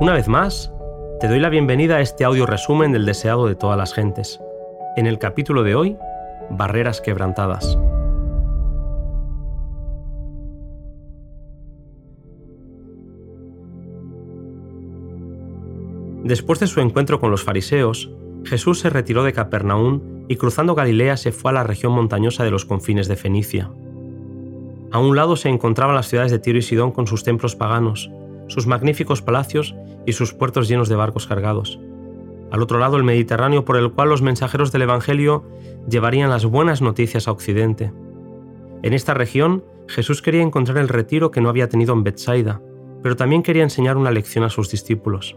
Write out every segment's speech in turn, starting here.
Una vez más, te doy la bienvenida a este audio resumen del deseado de todas las gentes. En el capítulo de hoy, Barreras quebrantadas. Después de su encuentro con los fariseos, Jesús se retiró de Capernaum y cruzando Galilea se fue a la región montañosa de los confines de Fenicia. A un lado se encontraban las ciudades de Tiro y Sidón con sus templos paganos, sus magníficos palacios y sus puertos llenos de barcos cargados. Al otro lado el Mediterráneo por el cual los mensajeros del Evangelio llevarían las buenas noticias a Occidente. En esta región Jesús quería encontrar el retiro que no había tenido en Bethsaida, pero también quería enseñar una lección a sus discípulos.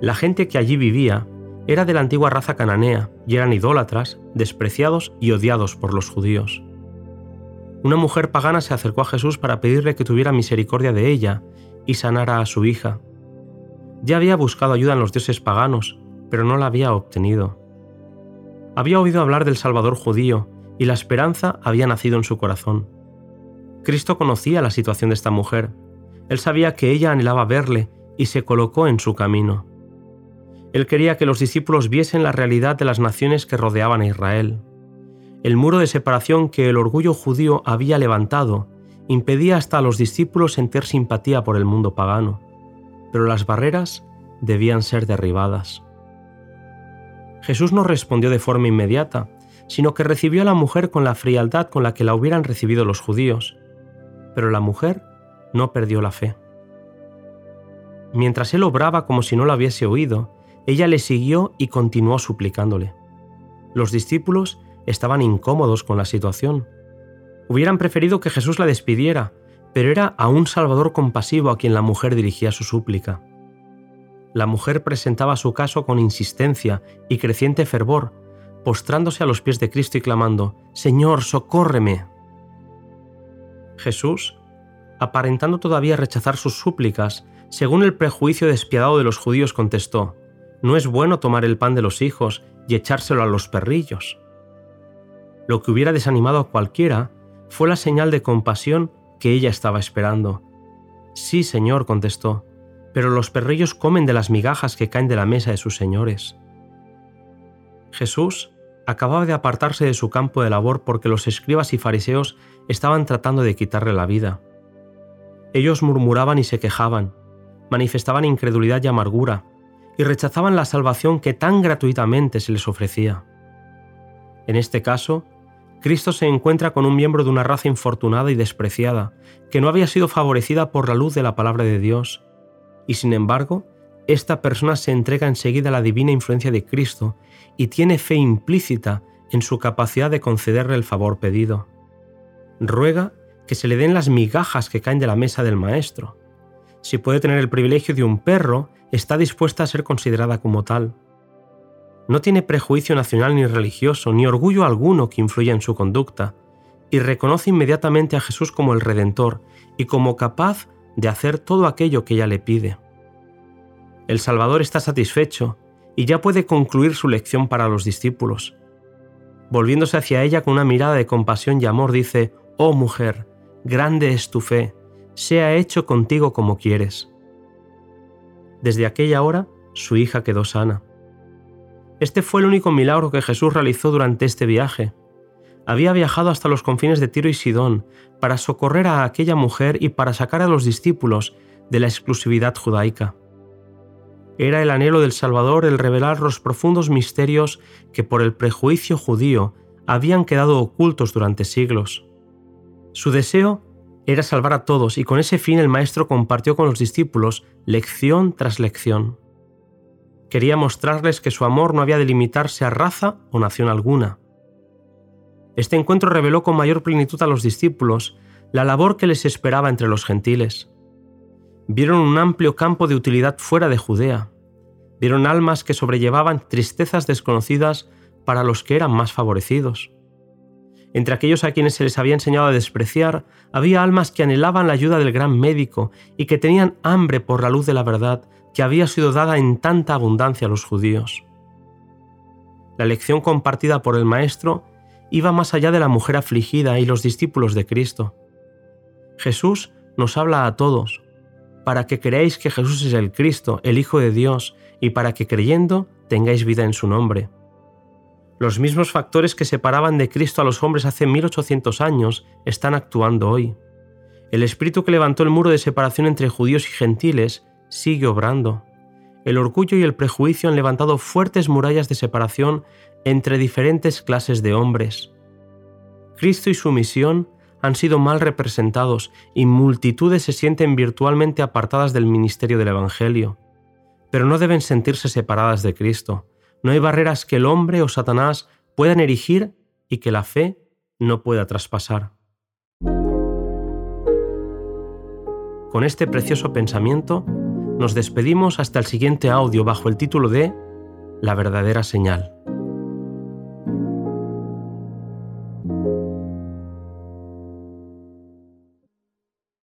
La gente que allí vivía era de la antigua raza cananea y eran idólatras, despreciados y odiados por los judíos. Una mujer pagana se acercó a Jesús para pedirle que tuviera misericordia de ella y sanara a su hija. Ya había buscado ayuda en los dioses paganos, pero no la había obtenido. Había oído hablar del Salvador judío y la esperanza había nacido en su corazón. Cristo conocía la situación de esta mujer. Él sabía que ella anhelaba verle y se colocó en su camino. Él quería que los discípulos viesen la realidad de las naciones que rodeaban a Israel. El muro de separación que el orgullo judío había levantado impedía hasta a los discípulos sentir simpatía por el mundo pagano, pero las barreras debían ser derribadas. Jesús no respondió de forma inmediata, sino que recibió a la mujer con la frialdad con la que la hubieran recibido los judíos, pero la mujer no perdió la fe. Mientras él obraba como si no la hubiese oído, ella le siguió y continuó suplicándole. Los discípulos estaban incómodos con la situación, Hubieran preferido que Jesús la despidiera, pero era a un Salvador compasivo a quien la mujer dirigía su súplica. La mujer presentaba su caso con insistencia y creciente fervor, postrándose a los pies de Cristo y clamando, Señor, socórreme. Jesús, aparentando todavía rechazar sus súplicas, según el prejuicio despiadado de los judíos, contestó, No es bueno tomar el pan de los hijos y echárselo a los perrillos. Lo que hubiera desanimado a cualquiera fue la señal de compasión que ella estaba esperando. Sí, señor, contestó, pero los perrillos comen de las migajas que caen de la mesa de sus señores. Jesús acababa de apartarse de su campo de labor porque los escribas y fariseos estaban tratando de quitarle la vida. Ellos murmuraban y se quejaban, manifestaban incredulidad y amargura, y rechazaban la salvación que tan gratuitamente se les ofrecía. En este caso, Cristo se encuentra con un miembro de una raza infortunada y despreciada, que no había sido favorecida por la luz de la palabra de Dios. Y sin embargo, esta persona se entrega enseguida a la divina influencia de Cristo y tiene fe implícita en su capacidad de concederle el favor pedido. Ruega que se le den las migajas que caen de la mesa del Maestro. Si puede tener el privilegio de un perro, está dispuesta a ser considerada como tal. No tiene prejuicio nacional ni religioso, ni orgullo alguno que influya en su conducta, y reconoce inmediatamente a Jesús como el Redentor y como capaz de hacer todo aquello que ella le pide. El Salvador está satisfecho y ya puede concluir su lección para los discípulos. Volviéndose hacia ella con una mirada de compasión y amor, dice, Oh mujer, grande es tu fe, sea hecho contigo como quieres. Desde aquella hora, su hija quedó sana. Este fue el único milagro que Jesús realizó durante este viaje. Había viajado hasta los confines de Tiro y Sidón para socorrer a aquella mujer y para sacar a los discípulos de la exclusividad judaica. Era el anhelo del Salvador el revelar los profundos misterios que por el prejuicio judío habían quedado ocultos durante siglos. Su deseo era salvar a todos y con ese fin el Maestro compartió con los discípulos lección tras lección. Quería mostrarles que su amor no había de limitarse a raza o nación alguna. Este encuentro reveló con mayor plenitud a los discípulos la labor que les esperaba entre los gentiles. Vieron un amplio campo de utilidad fuera de Judea. Vieron almas que sobrellevaban tristezas desconocidas para los que eran más favorecidos. Entre aquellos a quienes se les había enseñado a despreciar, había almas que anhelaban la ayuda del gran médico y que tenían hambre por la luz de la verdad que había sido dada en tanta abundancia a los judíos. La lección compartida por el Maestro iba más allá de la mujer afligida y los discípulos de Cristo. Jesús nos habla a todos, para que creáis que Jesús es el Cristo, el Hijo de Dios, y para que creyendo tengáis vida en su nombre. Los mismos factores que separaban de Cristo a los hombres hace 1800 años están actuando hoy. El espíritu que levantó el muro de separación entre judíos y gentiles sigue obrando. El orgullo y el prejuicio han levantado fuertes murallas de separación entre diferentes clases de hombres. Cristo y su misión han sido mal representados y multitudes se sienten virtualmente apartadas del ministerio del Evangelio. Pero no deben sentirse separadas de Cristo. No hay barreras que el hombre o Satanás puedan erigir y que la fe no pueda traspasar. Con este precioso pensamiento, nos despedimos hasta el siguiente audio bajo el título de La verdadera señal.